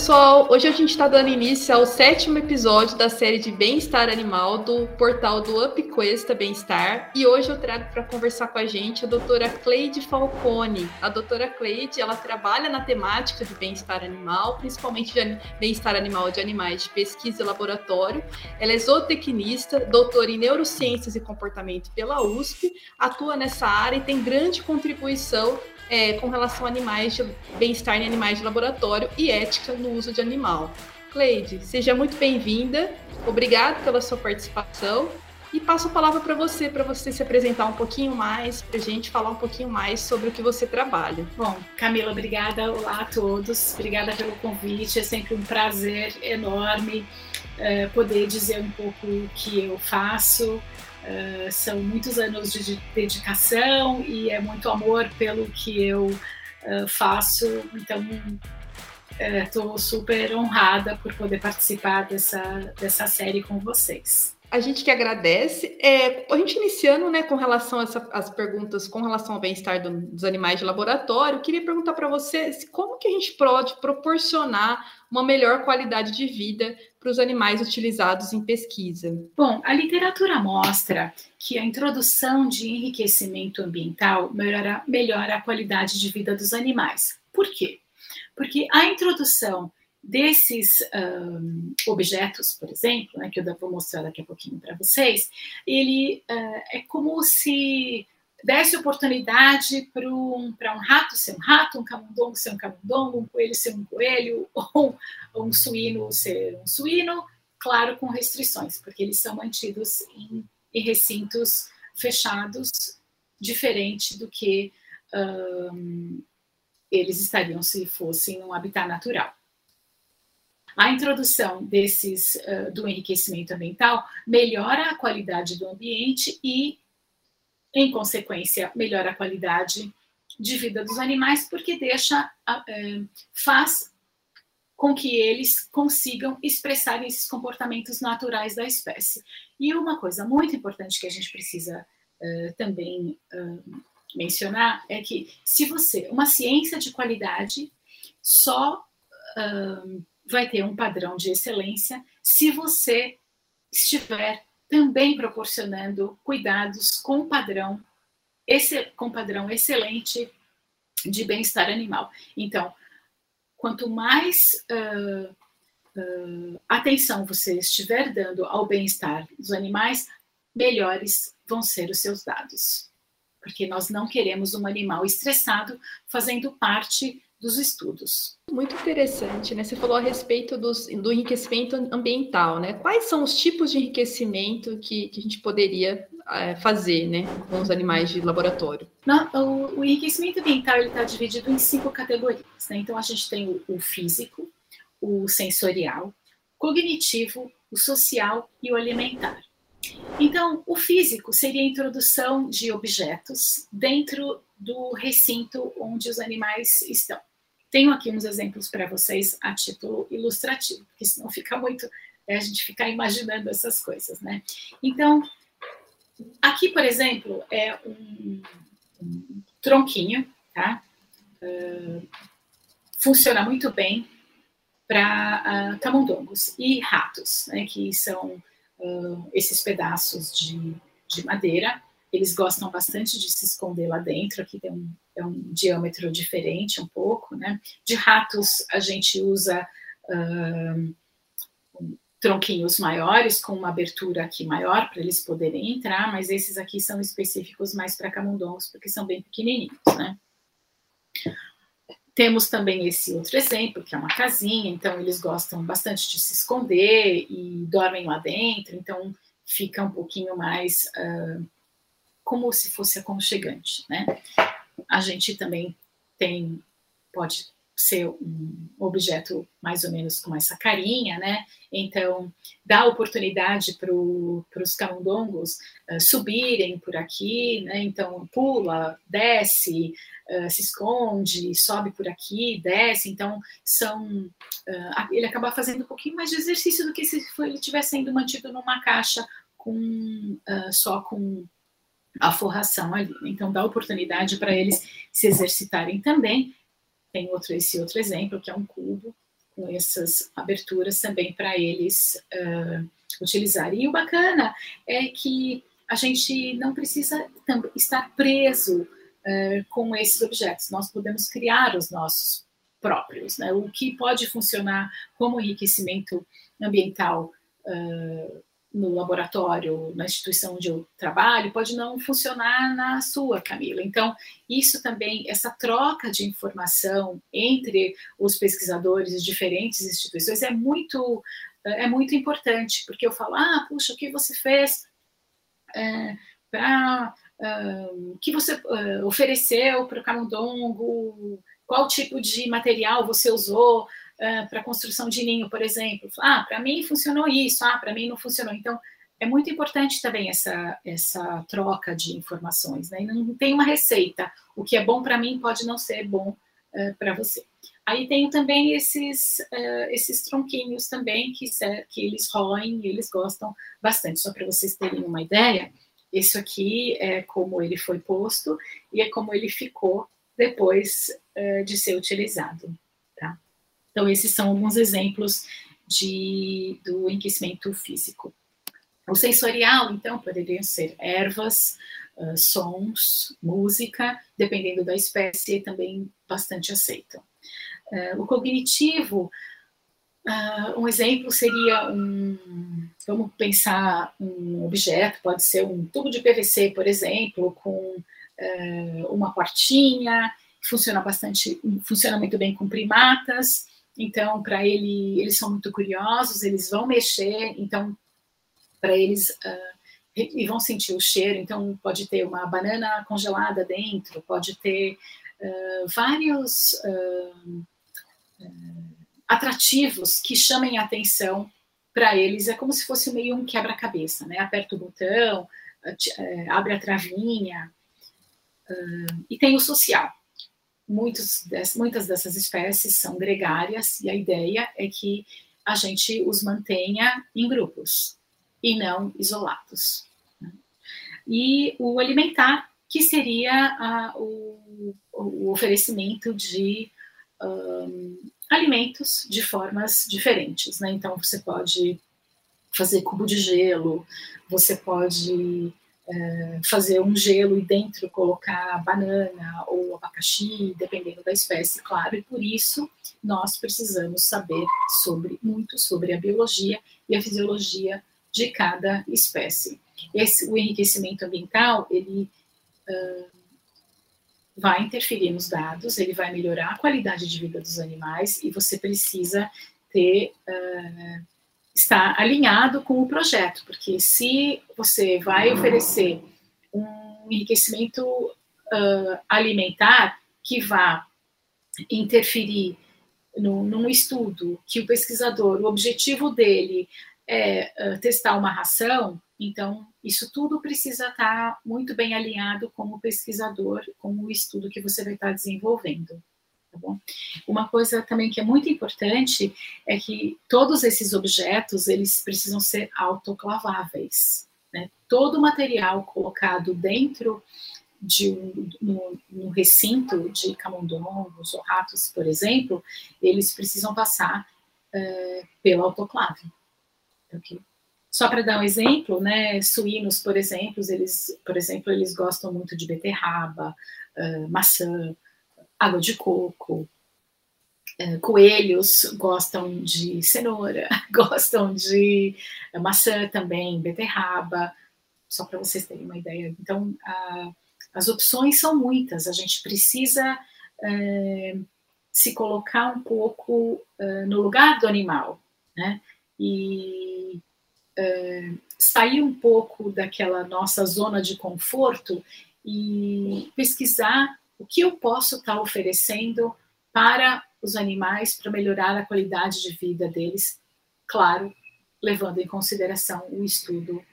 pessoal! Hoje a gente está dando início ao sétimo episódio da série de Bem-Estar Animal do portal do UpQuesta Bem-Estar. E hoje eu trago para conversar com a gente a doutora Cleide Falcone. A doutora Cleide, ela trabalha na temática de bem-estar animal, principalmente de bem-estar animal de animais de pesquisa e laboratório. Ela é zootecnista, doutora em neurociências e comportamento pela USP, atua nessa área e tem grande contribuição é, com relação a animais de bem-estar em animais de laboratório e ética no uso de animal. Cleide, seja muito bem-vinda. Obrigado pela sua participação. E passo a palavra para você, para você se apresentar um pouquinho mais, para a gente falar um pouquinho mais sobre o que você trabalha. Bom, Camila, obrigada. Olá a todos. Obrigada pelo convite. É sempre um prazer enorme é, poder dizer um pouco o que eu faço, Uh, são muitos anos de dedicação e é muito amor pelo que eu uh, faço. Então, estou uh, super honrada por poder participar dessa, dessa série com vocês. A gente que agradece. É, a gente iniciando né, com relação às perguntas com relação ao bem-estar do, dos animais de laboratório, queria perguntar para você como que a gente pode proporcionar uma melhor qualidade de vida para os animais utilizados em pesquisa. Bom, a literatura mostra que a introdução de enriquecimento ambiental melhora, melhora a qualidade de vida dos animais. Por quê? Porque a introdução desses um, objetos, por exemplo, né, que eu vou mostrar daqui a pouquinho para vocês, ele uh, é como se desse oportunidade para um, um rato ser um rato, um camundongo ser um camundongo, um coelho ser um coelho, ou um suíno ser um suíno, claro, com restrições, porque eles são mantidos em, em recintos fechados, diferente do que um, eles estariam se fossem um habitat natural. A introdução desses uh, do enriquecimento ambiental melhora a qualidade do ambiente e, em consequência, melhora a qualidade de vida dos animais, porque deixa, uh, faz com que eles consigam expressar esses comportamentos naturais da espécie. E uma coisa muito importante que a gente precisa uh, também mencionar é que se você, uma ciência de qualidade só vai ter um padrão de excelência se você estiver também proporcionando cuidados com padrão esse, com padrão excelente de bem-estar animal. Então, quanto mais uh, uh, atenção você estiver dando ao bem-estar dos animais, melhores vão ser os seus dados. Porque nós não queremos um animal estressado fazendo parte dos estudos. Muito interessante, né? Você falou a respeito dos, do enriquecimento ambiental, né? Quais são os tipos de enriquecimento que, que a gente poderia é, fazer, né, com os animais de laboratório? Não, o, o, enriquecimento ambiental está dividido em cinco categorias, né? Então a gente tem o, o físico, o sensorial, cognitivo, o social e o alimentar. Então, o físico seria a introdução de objetos dentro do recinto onde os animais estão. Tenho aqui uns exemplos para vocês a título ilustrativo, porque senão fica muito é, a gente ficar imaginando essas coisas, né? Então, aqui, por exemplo, é um, um tronquinho, tá? Uh, funciona muito bem para uh, camundongos e ratos, né? Que são uh, esses pedaços de, de madeira. Eles gostam bastante de se esconder lá dentro. Aqui tem um é um diâmetro diferente um pouco, né? De ratos a gente usa uh, tronquinhos maiores com uma abertura aqui maior para eles poderem entrar, mas esses aqui são específicos mais para camundongos porque são bem pequenininhos, né? Temos também esse outro exemplo, que é uma casinha, então eles gostam bastante de se esconder e dormem lá dentro, então fica um pouquinho mais uh, como se fosse aconchegante, né? a gente também tem, pode ser um objeto mais ou menos com essa carinha, né? Então, dá oportunidade para os camundongos uh, subirem por aqui, né? Então, pula, desce, uh, se esconde, sobe por aqui, desce. Então, são. Uh, ele acaba fazendo um pouquinho mais de exercício do que se ele estivesse sendo mantido numa caixa com só com a forração ali. Então, dá oportunidade para eles se exercitarem também. Tem outro esse outro exemplo, que é um cubo com essas aberturas também para eles uh, utilizarem. E o bacana é que a gente não precisa estar preso uh, com esses objetos, nós podemos criar os nossos próprios. Né? O que pode funcionar como enriquecimento ambiental uh, no laboratório, na instituição onde eu trabalho, pode não funcionar na sua, Camila. Então, isso também, essa troca de informação entre os pesquisadores de diferentes instituições é muito, é muito importante, porque eu falo, ah, puxa, o que você fez é, para. Uh, que você uh, ofereceu para o camundongo, qual tipo de material você usou, para construção de ninho, por exemplo. Ah, para mim funcionou isso, ah, para mim não funcionou. Então, é muito importante também essa, essa troca de informações, né? não tem uma receita. O que é bom para mim pode não ser bom uh, para você. Aí tem também esses, uh, esses tronquinhos também que, que eles roem e eles gostam bastante. Só para vocês terem uma ideia, isso aqui é como ele foi posto e é como ele ficou depois uh, de ser utilizado. Então, esses são alguns exemplos de, do enriquecimento físico. O sensorial, então, poderiam ser ervas, uh, sons, música, dependendo da espécie, também bastante aceito. Uh, o cognitivo, uh, um exemplo seria um, vamos pensar um objeto, pode ser um tubo de PVC, por exemplo, com uma portinha, funciona bastante, funciona muito bem com primatas, então, para ele, eles são muito curiosos, eles vão mexer, então, para eles, uh, e vão sentir o cheiro. Então, pode ter uma banana congelada dentro, pode ter uh, vários uh, atrativos que chamem a atenção para eles. É como se fosse meio um quebra-cabeça, né? Aperta o botão, abre a travinha. e tem o social muitos, muitas dessas espécies são gregárias e a ideia é que a gente os mantenha em grupos e não isolados. Né? E o alimentar, que seria a, o, o, oferecimento de um, alimentos de formas diferentes. Né? Então, você pode fazer cubo de gelo, você pode é, fazer um gelo e dentro colocar banana ou abacaxi, dependendo da espécie, claro, e por isso nós precisamos saber sobre muito sobre a biologia e a fisiologia de cada espécie. Esse, o enriquecimento ambiental, ele uh, vai interferir nos dados, ele vai melhorar a qualidade de vida dos animais e você precisa ter uh, está alinhado com o projeto, porque se você vai oferecer um enriquecimento uh, alimentar que vá interferir no, num estudo que o pesquisador, o objetivo dele é uh, testar uma ração, então isso tudo precisa estar muito bem alinhado com o pesquisador, com o estudo que você vai estar desenvolvendo. Tá bom? Uma coisa também que é muito importante é que todos esses objetos eles precisam ser autoclaváveis. Né? Todo material colocado dentro de um no, no recinto de camundongos ou ratos, por exemplo, eles precisam passar uh, pelo autoclave. Okay? Só para dar um exemplo, né, suínos, por exemplo, eles, por exemplo, eles gostam muito de beterraba, uh, maçã, água de coco. É, coelhos gostam de cenoura, gostam de maçã também, beterraba, só para vocês terem uma ideia. Então, a, as opções são muitas, a gente precisa é, se colocar um pouco é, no lugar do animal, né? E é, sair um pouco daquela nossa zona de conforto e pesquisar o que eu posso estar tá oferecendo para os animais para melhorar a qualidade de vida deles, claro, levando em consideração o estudo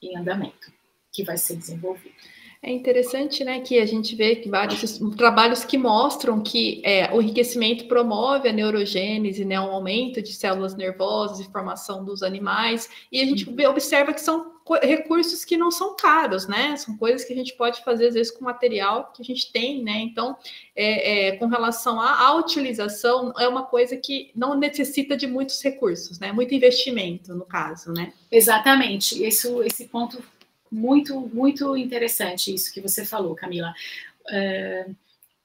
em andamento que vai ser desenvolvido. É interessante, né, que a gente vê que vários trabalhos que mostram que é, o enriquecimento promove a neurogênese, né, um aumento de células nervosas e formação dos animais, e a gente vê, observa que são recursos que não são caros, né? São coisas que a gente pode fazer às vezes com material que a gente tem, né? Então, é, é, com relação à, à, utilização, é uma coisa que não necessita de muitos recursos, né? Muito investimento, no caso, né? Exatamente. Isso, esse ponto muito, muito interessante isso que você falou, Camila. Uh,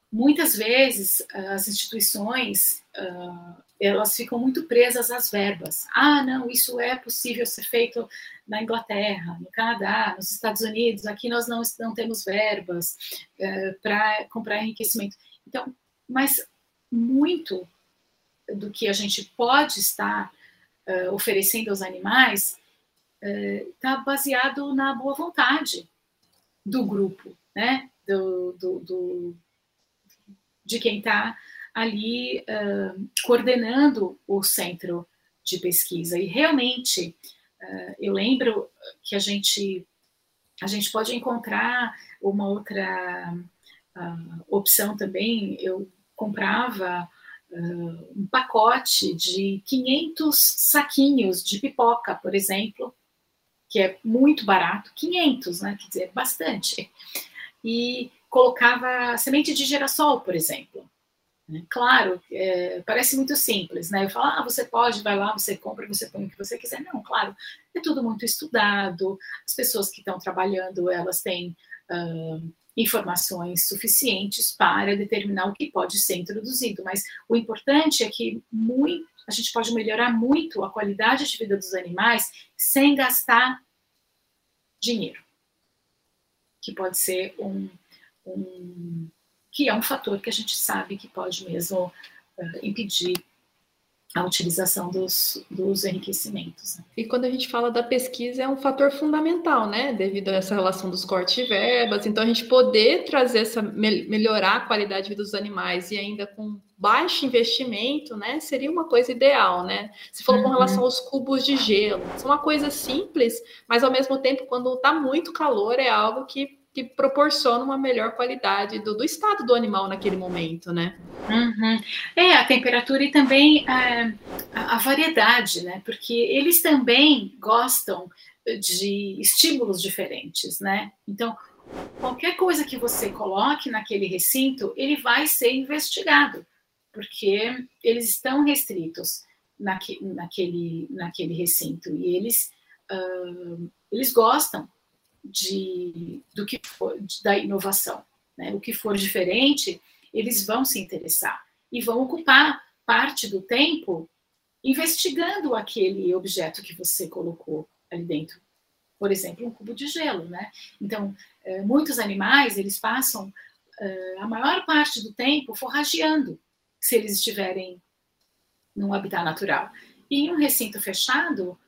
muitas vezes as instituições uh, elas ficam muito presas às verbas. Ah, não, isso é possível ser feito na Inglaterra, no Canadá, nos Estados Unidos. Aqui nós não, não temos verbas uh, para comprar enriquecimento. Então, mas muito do que a gente pode estar oferecendo aos animais está baseado na boa vontade do grupo, né? Do, do, do de quem está ali uh, coordenando o centro de pesquisa. E realmente, uh, eu lembro que a gente a gente pode encontrar uma outra uh, opção também. Eu comprava um pacote de 500 saquinhos de pipoca, por exemplo, que é muito barato, 500, né? Quer dizer, bastante. E colocava semente de girassol, por exemplo. Né? Claro, é, parece muito simples, né? Eu falo, ah, você pode, vai lá, você compra, você põe o que você quiser. Não, claro, é tudo muito estudado. As pessoas que estão trabalhando, elas têm uh, informações suficientes para determinar o que pode ser introduzido. Mas o importante é que muito a gente pode melhorar muito a qualidade de vida dos animais sem gastar dinheiro, que pode ser um, um que é um fator que a gente sabe que pode mesmo uh, impedir a utilização dos, dos enriquecimentos. Né? E quando a gente fala da pesquisa, é um fator fundamental, né? Devido a essa relação dos cortes de verbas. Então, a gente poder trazer essa, melhorar a qualidade de vida dos animais e ainda com baixo investimento, né? Seria uma coisa ideal, né? Se for uhum. com relação aos cubos de gelo, são uma coisa simples, mas ao mesmo tempo, quando está muito calor, é algo que que proporciona uma melhor qualidade do, do estado do animal naquele momento, né? Uhum. É, a temperatura e também é, a, a variedade, né? Porque eles também gostam de estímulos diferentes, né? Então, qualquer coisa que você coloque naquele recinto, ele vai ser investigado, porque eles estão restritos naque, naquele, naquele recinto e eles, uh, eles gostam de, do que for, de, da inovação. Né? O que for diferente, eles vão se interessar e vão ocupar parte do tempo investigando aquele objeto que você colocou ali dentro. Por exemplo, um cubo de gelo, né? Então, é, muitos animais, eles passam é, a maior parte do tempo forrageando, se eles estiverem num habitat natural. E em um recinto fechado,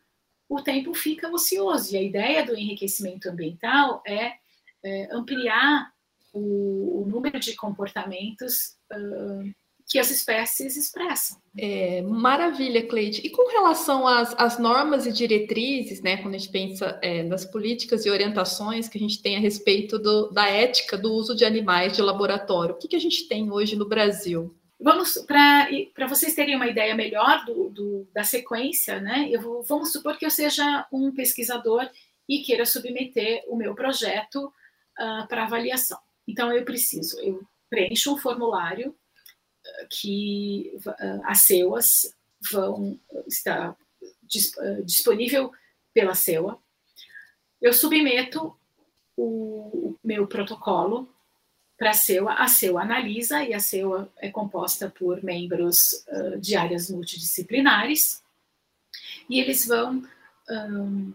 o tempo fica ocioso. E a ideia do enriquecimento ambiental é, é ampliar o, o, número de comportamentos uh, que as espécies expressam. É, maravilha, Cleide. E com relação às, às, normas e diretrizes, né, quando a gente pensa é, nas políticas e orientações que a gente tem a respeito do, da ética do uso de animais de laboratório, o que, que a gente tem hoje no Brasil? Vamos para vocês terem uma ideia melhor do, do, da sequência, né? Eu vou, vamos supor que eu seja um pesquisador e queira submeter o meu projeto uh, para avaliação. Então eu preciso, eu preencho um formulário uh, que uh, as CEUAs vão estar disponível pela CEUA. Eu submeto o, o meu protocolo para a CEUA. A analisa e a CEUA é composta por membros uh, de áreas multidisciplinares e eles vão um,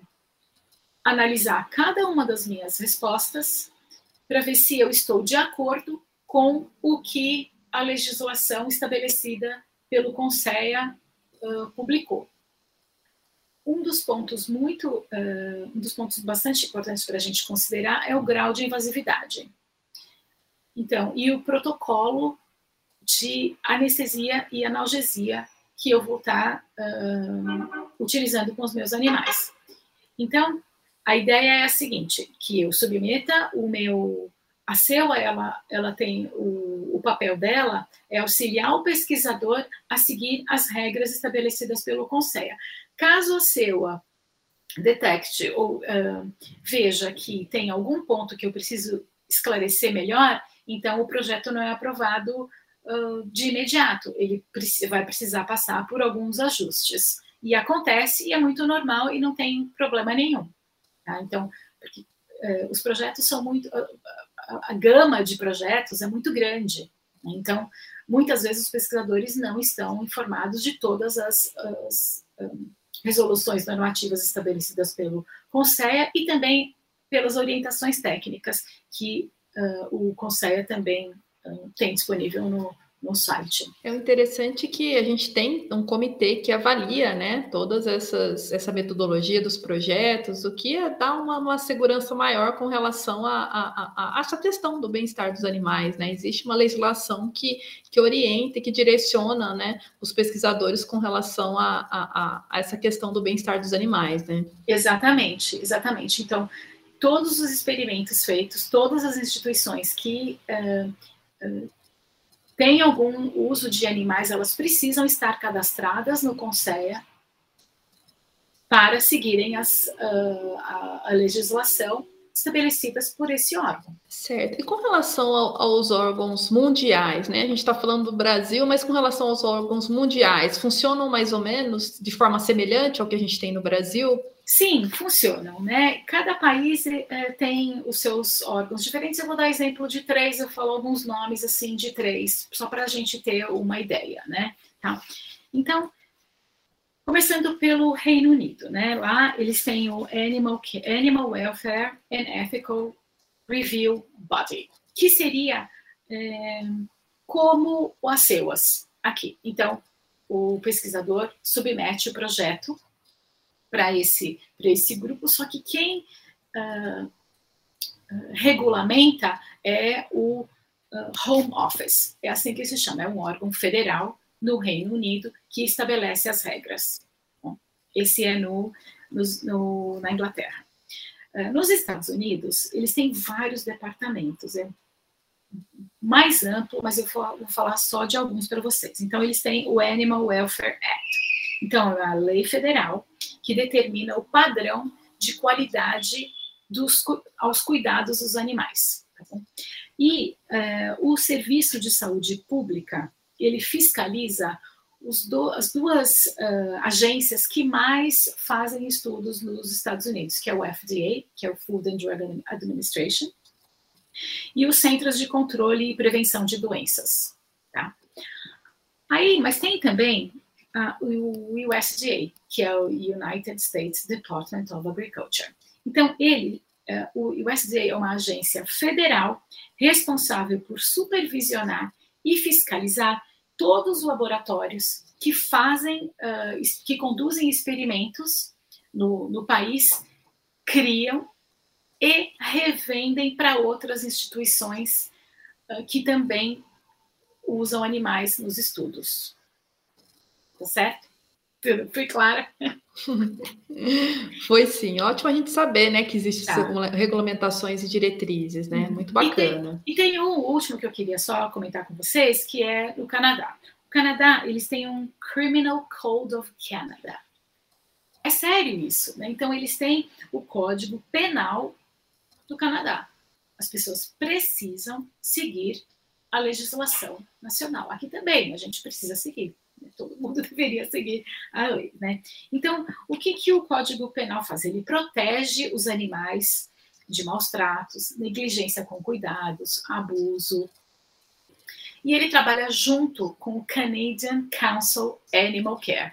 analisar cada uma das minhas respostas para ver se eu estou de acordo com o que a legislação estabelecida pelo Conselho uh, publicou. Um dos pontos muito, uh, um dos pontos bastante importantes para a gente considerar é o grau de invasividade. Então, e o protocolo de anestesia e analgesia que eu vou estar uh, utilizando com os meus animais. Então, a ideia é a seguinte, que eu submeta o meu a CEUA, ela, ela tem o, o papel dela é auxiliar o pesquisador a seguir as regras estabelecidas pelo CONSEA. Caso a CEUA detecte ou uh, veja que tem algum ponto que eu preciso esclarecer melhor, então o projeto não é aprovado uh, de imediato, ele vai precisar passar por alguns ajustes. E acontece, e é muito normal e não tem problema nenhum. Tá? Então, porque, uh, os projetos são muito a, gama de projetos é muito grande. Né? Então, muitas vezes os pesquisadores não estão informados de todas as, as um, resoluções normativas estabelecidas pelo CONSEA e também pelas orientações técnicas que uh, o CONSEA também uh, tem disponível no, no site. É interessante que a gente tem um comitê que avalia, né, todas essas essa metodologia dos projetos, o que é dar uma, uma segurança maior com relação a, a, a, a essa questão do bem-estar dos animais, né? Existe uma legislação que, que orienta e que direciona, né, os pesquisadores com relação a, a, a essa questão do bem-estar dos animais, né? Exatamente, exatamente. Então, todos os experimentos feitos, todas as instituições que uh, uh, tem algum uso de animais, elas precisam estar cadastradas no CONSEA para seguirem as, uh, a, a, legislação estabelecidas por esse órgão. Certo. E com relação ao, aos órgãos mundiais, né? A gente está falando do Brasil, mas com relação aos órgãos mundiais, funcionam mais ou menos de forma semelhante ao que a gente tem no Brasil? Sim, funcionam, né? Cada país é, tem os seus órgãos diferentes. Eu vou dar exemplo de três, eu falo alguns nomes assim de três, só para a gente ter uma ideia, né? Tá? Então, começando pelo Reino Unido, né? Lá eles têm o Animal, Animal Welfare and Ethical Review Body, que seria é, como o ACEUAS aqui. Então, o pesquisador submete o projeto para esse, esse grupo, só que quem uh, regulamenta é o uh, Home Office, é assim que se chama, é um órgão federal no Reino Unido que estabelece as regras. Bom, esse é no, no, no na Inglaterra. Uh, nos Estados Unidos, eles têm vários departamentos, é mais amplo, mas eu vou, vou falar só de alguns para vocês. Então, eles têm o Animal Welfare Act. Então, é a lei federal que determina o padrão de qualidade dos, aos cuidados dos animais. Tá e é, o Serviço de Saúde Pública, ele fiscaliza do, as duas uh, agências que mais fazem estudos nos Estados Unidos, que é o FDA, que é o Food and Drug Administration, e os Centros de Controle e Prevenção de Doenças. Tá? Aí, mas tem também uh, o USDA, que é o United States Department of Agriculture. Então, ele, uh, o USDA é uma agência federal responsável por supervisionar e fiscalizar todos os laboratórios que fazem, uh, que conduzem experimentos no, no país, criam e revendem para outras instituições uh, que também usam animais nos estudos. Tá certo? Tudo fui clara? Foi sim, ótimo a gente saber, né, que existem tá. regulamentações e diretrizes, né? Muito bacana. E tem, e tem um último que eu queria só comentar com vocês, que é o Canadá. O Canadá, eles têm um Criminal Code of Canada. É sério isso, né? Então eles têm o Código Penal do Canadá. As pessoas precisam seguir a legislação nacional. Aqui também a gente precisa seguir todo mundo deveria seguir a lei, né? Então, o que, que o Código Penal faz? Ele protege os animais de maus tratos, negligência com cuidados, abuso. E ele trabalha junto com o Canadian Council Animal Care.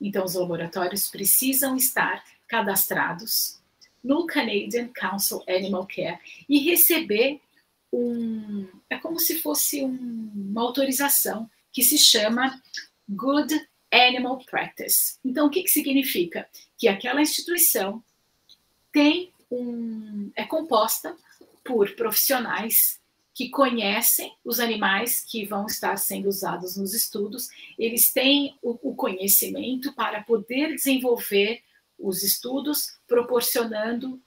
Então, os laboratórios precisam estar cadastrados no Canadian Council Animal Care e receber um. É como se fosse um, uma autorização que se chama Good Animal Practice. Então, o que, que significa? Que aquela instituição tem um, é composta por profissionais que conhecem os animais que vão estar sendo usados nos estudos, eles têm o, o conhecimento para poder desenvolver os estudos, proporcionando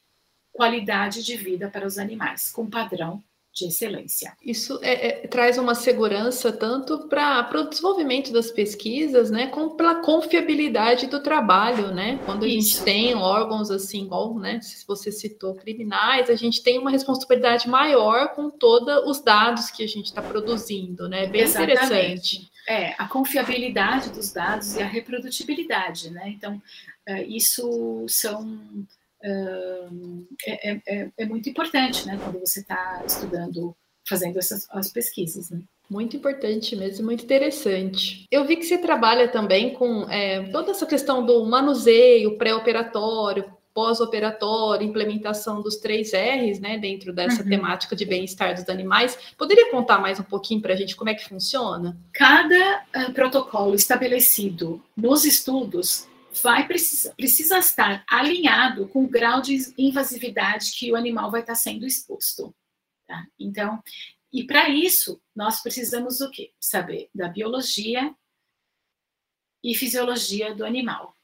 qualidade de vida para os animais, com padrão de excelência. Isso é, é, traz uma segurança tanto para o desenvolvimento das pesquisas, né, como pela confiabilidade do trabalho, né? Quando a Isso. gente tem órgãos assim, igual, né, se você citou criminais, a gente tem uma responsabilidade maior com todos os dados que a gente está produzindo, né? Bem Exatamente. interessante. É, a confiabilidade dos dados e a reprodutibilidade, né? Então, é, isso são é, é, é, é, muito importante, né, quando você está estudando, fazendo essas as pesquisas, né? Muito importante mesmo, muito interessante. Eu vi que você trabalha também com é, toda essa questão do manuseio pré-operatório, pós-operatório, implementação dos três R's, né, dentro dessa uhum. temática de bem-estar dos animais. Poderia contar mais um pouquinho para a gente como é que funciona? Cada uh, protocolo estabelecido nos estudos vai precisar, precisa estar alinhado com o grau de invasividade que o animal vai estar sendo exposto. Tá? Então, e para isso, nós precisamos o quê? Saber da biologia e fisiologia do animal,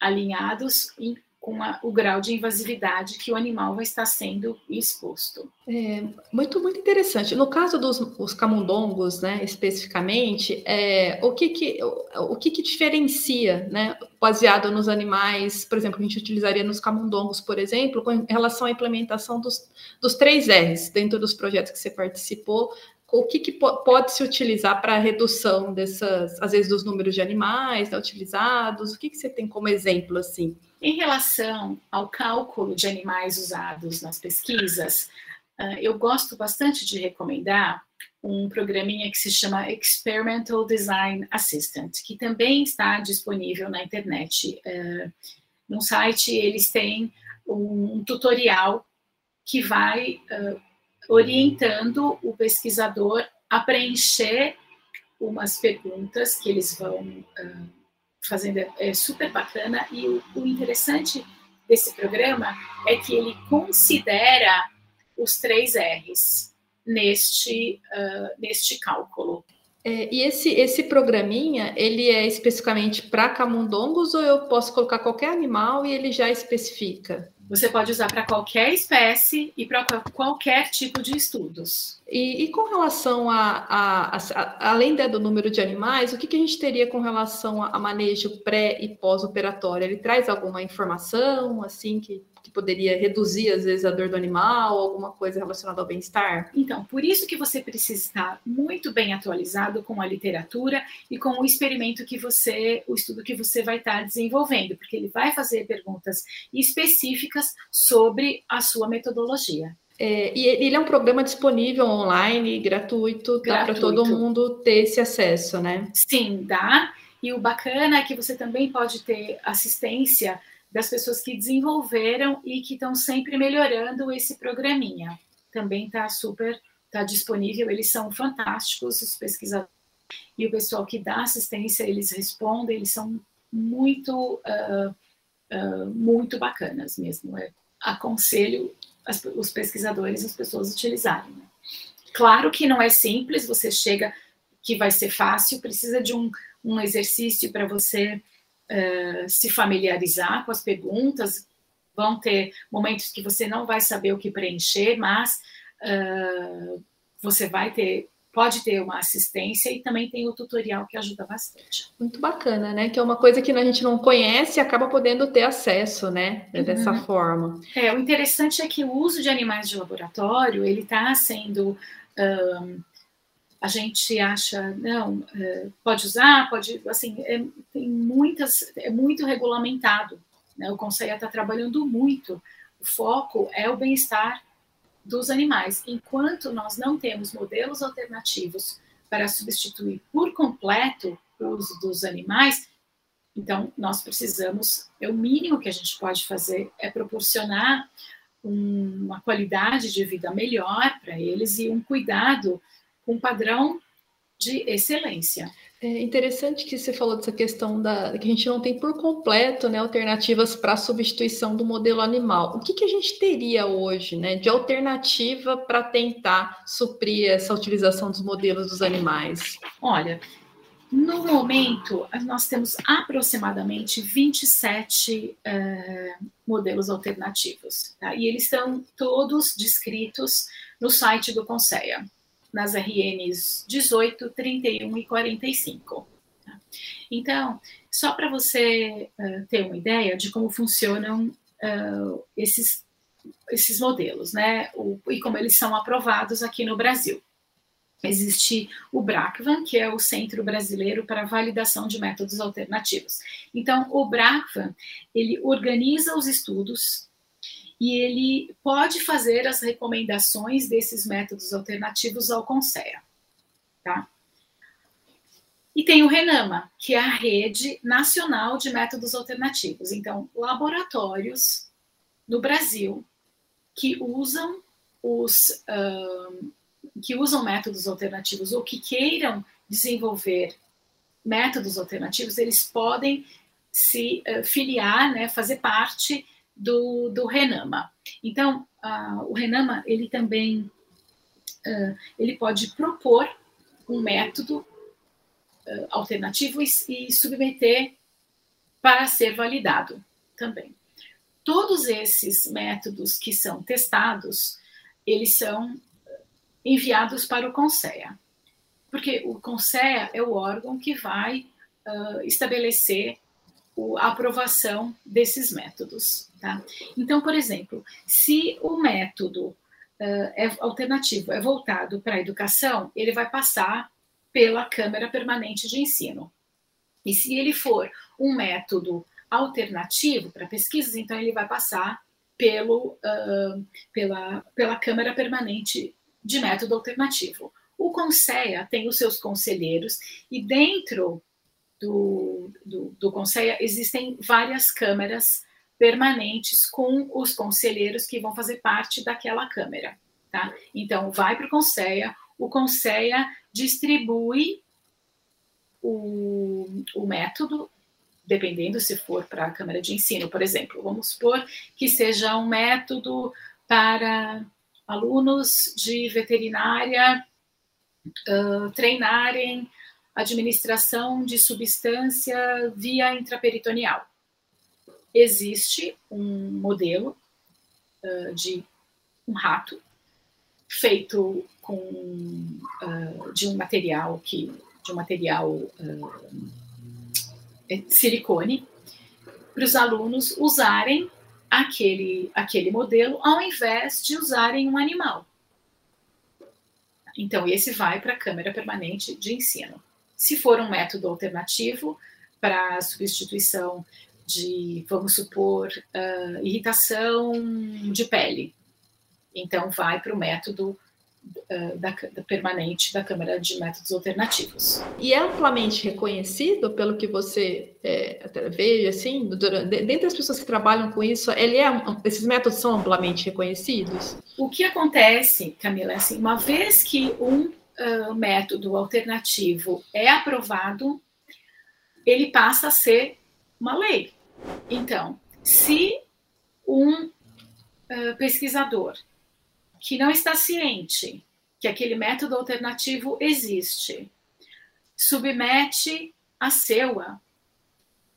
alinhados em com a, o grau de invasividade que o animal vai estar sendo exposto. É, muito, muito interessante. No caso dos os camundongos, né, especificamente, é, o, que, que, o, o que, que diferencia, né, baseado nos animais, por exemplo, a gente utilizaria nos camundongos, por exemplo, com relação à implementação dos, dos três R's dentro dos projetos que você participou, o que, que pode se utilizar para a redução dessas, às vezes, dos números de animais né, utilizados? O que, que você tem como exemplo assim? Em relação ao cálculo de animais usados nas pesquisas, ah, eu gosto bastante de recomendar um programinha que se chama Experimental Design Assistant, que também está disponível na internet. Ah, no site, eles têm um tutorial que vai ah, orientando o pesquisador a preencher umas perguntas que eles vão fazendo. É super bacana. E o, o, interessante desse programa é que ele considera os três R's neste, uh, neste cálculo. É, e esse, esse programinha, ele é especificamente para camundongos ou eu posso colocar qualquer animal e ele já especifica? Você pode usar para qualquer espécie e para qualquer tipo de estudos. E, e com relação a, a, a, a além do número de animais, o que, que, a gente teria com relação a, manejo pré e pós-operatório? Ele traz alguma informação assim que que poderia reduzir, às vezes, a dor do animal, alguma coisa relacionada ao bem-estar? Então, por isso que você precisa estar muito bem atualizado com a literatura e com o experimento que você, o estudo que você vai estar desenvolvendo, porque ele vai fazer perguntas específicas sobre a sua metodologia. É, e ele é um programa disponível online, gratuito, dá para todo mundo ter esse acesso, né? Sim, dá. E o bacana é que você também pode ter assistência das pessoas que desenvolveram e que estão sempre melhorando esse programinha. Também está super, está disponível, eles são fantásticos, os pesquisadores. E o pessoal que dá assistência, eles respondem, eles são muito, uh, uh, muito bacanas mesmo. Eu aconselho as, os pesquisadores, as pessoas utilizarem. Né? Claro que não é simples, você chega que vai ser fácil, precisa de um, um exercício para você uh, se familiarizar com as perguntas, vão ter momentos que você não vai saber o que preencher, mas uh, você vai ter, pode ter uma assistência e também tem o tutorial que ajuda bastante. Muito bacana, né? Que é uma coisa que a gente não conhece e acaba podendo ter acesso, né? Uhum. Dessa forma. É, o interessante é que o uso de animais de laboratório, ele está sendo um, a gente acha, não, é, pode usar, pode, assim, é, tem muitas, é muito regulamentado, né? o Conselho está trabalhando muito, o foco é o bem-estar dos animais, enquanto nós não temos modelos alternativos para substituir por completo o uso dos animais, então nós precisamos, é o mínimo que a gente pode fazer é proporcionar um, uma qualidade de vida melhor para eles e um cuidado com padrão de excelência. É interessante que você falou dessa questão da que a gente não tem por completo né, alternativas para substituição do modelo animal. O que, que a gente teria hoje né, de alternativa para tentar suprir essa utilização dos modelos dos animais? Olha, no momento, nós temos aproximadamente 27 uh, modelos alternativos, tá? e eles estão todos descritos no site do Conceia, nas RNs 18, 31 e 45. Tá? Então, só para você uh, ter uma ideia de como funcionam uh, esses, esses modelos, né? O, e como eles são aprovados aqui no Brasil. Existe o BRACVAN, que é o Centro Brasileiro para Validação de Métodos Alternativos. Então, o BRACVAN, ele organiza os estudos e ele pode fazer as recomendações desses métodos alternativos ao CONSEA, tá? E tem o RENAMA, que é a Rede Nacional de Métodos Alternativos. Então, laboratórios no Brasil que usam os uh, que usam métodos alternativos ou que queiram desenvolver métodos alternativos, eles podem se uh, filiar, né, fazer parte do, do Renama. Então, uh, o Renama ele também uh, ele pode propor um método alternativo e, e submeter para ser validado também. Todos esses métodos que são testados, eles são enviados para o CONSEA, porque o CONSEA é o órgão que vai uh, estabelecer a aprovação desses métodos. Tá? Então, por exemplo, se o método uh, é alternativo é voltado para a educação, ele vai passar pela Câmara Permanente de Ensino. E se ele for um método alternativo para pesquisas, então ele vai passar pelo, uh, pela, pela Câmara Permanente de método alternativo. O CONSEA tem os seus conselheiros e dentro do, do, do CONSEA existem várias câmaras permanentes com os conselheiros que vão fazer parte daquela câmara. Tá? Então, vai para o CONSEA, o CONSEA distribui o, o método, dependendo se for para a Câmara de Ensino, por exemplo. Vamos supor que seja um método para alunos de veterinária uh, treinarem administração de substância via intraperitoneal. Existe um modelo uh, de um rato feito com uh, de um material que de um material silicone para os alunos usarem aquele, aquele modelo ao invés de usarem um animal. Então, esse vai para a câmera permanente de ensino. Se for um método alternativo para substituição de, vamos supor, uh, irritação de pele, então vai para o método uh, da, da, permanente da Câmara de Métodos Alternativos. E é amplamente reconhecido, pelo que você é, vê, assim, durante, dentre as pessoas que trabalham com isso, ele é, esses métodos são amplamente reconhecidos? O que acontece, Camila, é assim, uma vez que um método alternativo é aprovado, ele passa a ser uma lei. Então, se um uh, pesquisador que não está ciente que aquele método alternativo existe, submete a SEUA.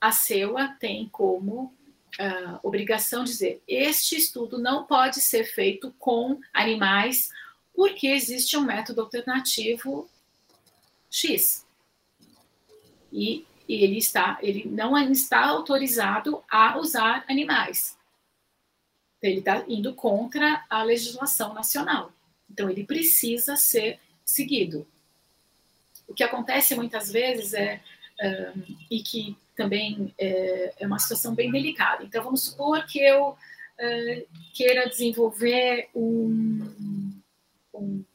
A SEUA tem como uh, obrigação dizer: este estudo não pode ser feito com animais porque existe um método alternativo X. E, ele está, ele não está autorizado a usar animais. Ele está indo contra a legislação nacional. Então, ele precisa ser seguido. O que acontece muitas vezes é, um, e que também é, é, uma situação bem delicada. Então, vamos supor que eu uh, queira desenvolver um, um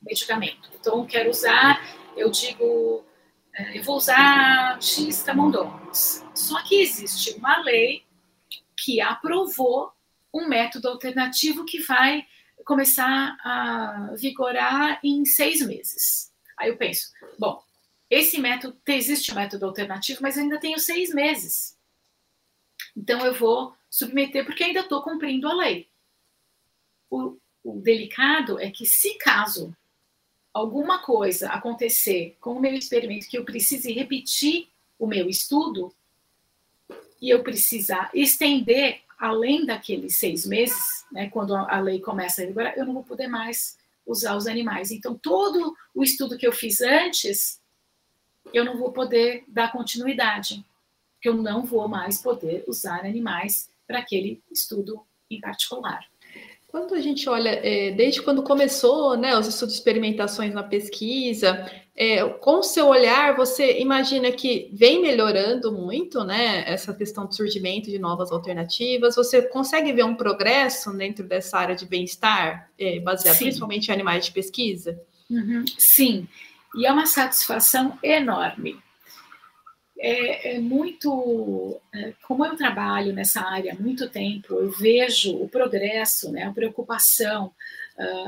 medicamento. Então, eu quero usar, eu digo, uh, eu vou usar X camundongos. Só que existe uma lei que aprovou um método alternativo que vai começar a vigorar em seis meses. Aí eu penso, bom, esse método, existe um método alternativo, mas ainda tenho seis meses. Então eu vou submeter porque ainda estou cumprindo a lei. O, o delicado é que se caso alguma coisa acontecer com o meu experimento que eu precise repetir o meu estudo e eu precisar estender além daqueles seis meses, né, quando a lei começa a eu não vou poder mais usar os animais. Então, todo o estudo que eu fiz antes, eu não vou poder dar continuidade, porque eu não vou mais poder usar animais para aquele estudo em particular. Quando a gente olha, é, desde quando começou né, os estudos de experimentações na pesquisa, é, com o seu olhar, você imagina que vem melhorando muito né, essa questão do surgimento de novas alternativas? Você consegue ver um progresso dentro dessa área de bem-estar, é, baseado Sim. principalmente em animais de pesquisa? Uhum. Sim, e é uma satisfação enorme é, é muito. É, como eu trabalho nessa área há muito tempo, eu vejo o progresso, né, a preocupação,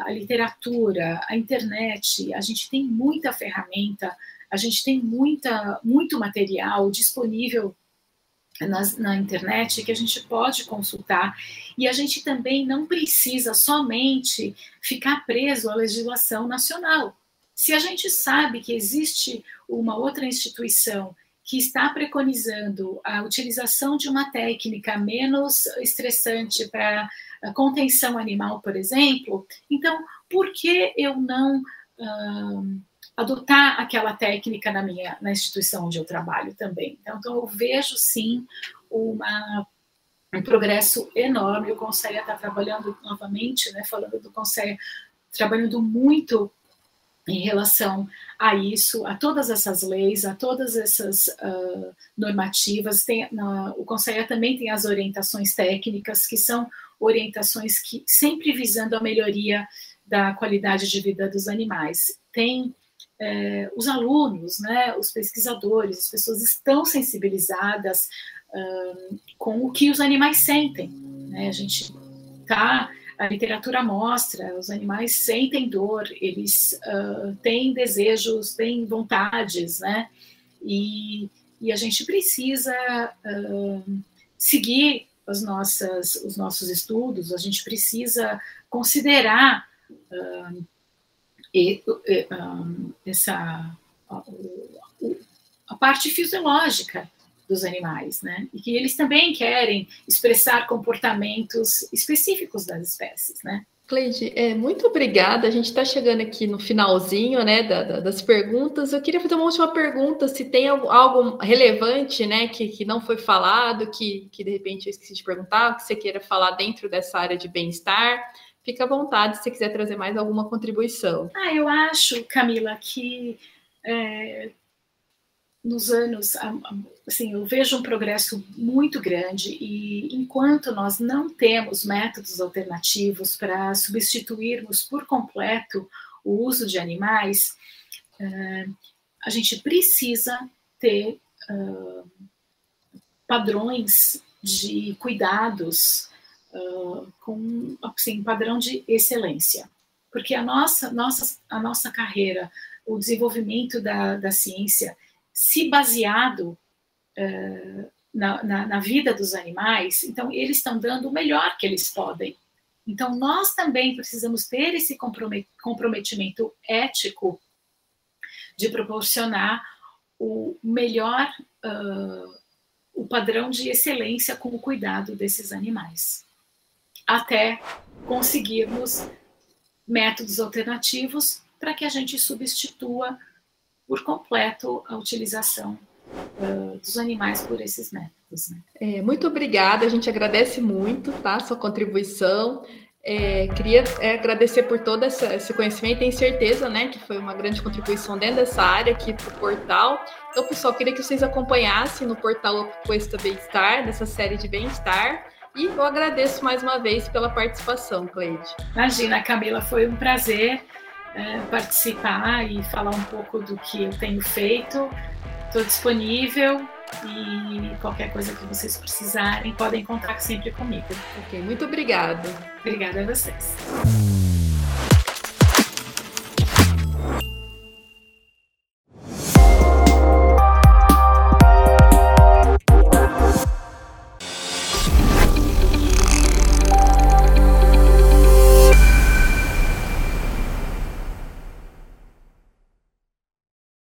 a literatura, a internet. A gente tem muita ferramenta, a gente tem muita, muito material disponível na, na, internet que a gente pode consultar e a gente também não precisa somente ficar preso à legislação nacional. Se a gente sabe que existe uma outra instituição que está preconizando a utilização de uma técnica menos estressante para contenção animal, por exemplo, então por que eu não uh, adotar aquela técnica na minha na instituição onde eu trabalho também? Então, então eu vejo sim uma um progresso enorme. O Conselho está trabalhando novamente, né, falando do Conselho, trabalhando muito em relação a isso, a todas essas leis, a todas essas uh, normativas. Tem, o Conselho também tem as orientações técnicas, que são orientações que sempre visando a melhoria da qualidade de vida dos animais. Tem é, os alunos, né, os pesquisadores, as pessoas estão sensibilizadas uh, com o que os animais sentem. Né? A gente está a literatura mostra, os animais sentem dor, eles uh, têm desejos, têm vontades, né? E, e a gente precisa uh, seguir as nossas, os nossos estudos, a gente precisa considerar uh, e, essa a, a parte fisiológica dos animais, né? E que eles também querem expressar comportamentos específicos das espécies, né? Cleide, é, muito obrigada. A gente está chegando aqui no finalzinho né, da, da, das perguntas. Eu queria fazer uma última pergunta: se tem algo, algo relevante né, que, que não foi falado, que, que de repente eu esqueci de perguntar, que você queira falar dentro dessa área de bem-estar. Fica à vontade se você quiser trazer mais alguma contribuição. Ah, eu acho, Camila, que é, nos anos, assim, eu vejo um progresso muito grande e enquanto nós não temos métodos alternativos para substituirmos por completo o uso de animais, eh, a gente precisa ter uh, padrões de cuidados uh, com assim, padrão de excelência, porque a nossa, nossa, a nossa carreira, o desenvolvimento da, da ciência se baseado uh, na, na, na, vida dos animais, então eles estão dando o melhor que eles podem. Então nós também precisamos ter esse comprometimento ético de proporcionar o melhor, uh, o padrão de excelência com o cuidado desses animais, até conseguirmos métodos alternativos para que a gente substitua por completo a utilização uh, dos animais por esses métodos. Né? É, muito obrigada, a gente agradece muito tá, sua contribuição. É, queria é, agradecer por todo essa, esse conhecimento, tenho certeza né, que foi uma grande contribuição dentro dessa área aqui para o portal. Então, pessoal, queria que vocês acompanhassem no portal Oposta Bem-Estar, dessa série de bem-estar. E eu agradeço mais uma vez pela participação, Cleide. Imagina, Camila, foi um prazer é, participar e falar um pouco do que eu tenho feito. Estou disponível e qualquer coisa que vocês precisarem podem contar sempre comigo. Ok, muito obrigada. Obrigada a vocês.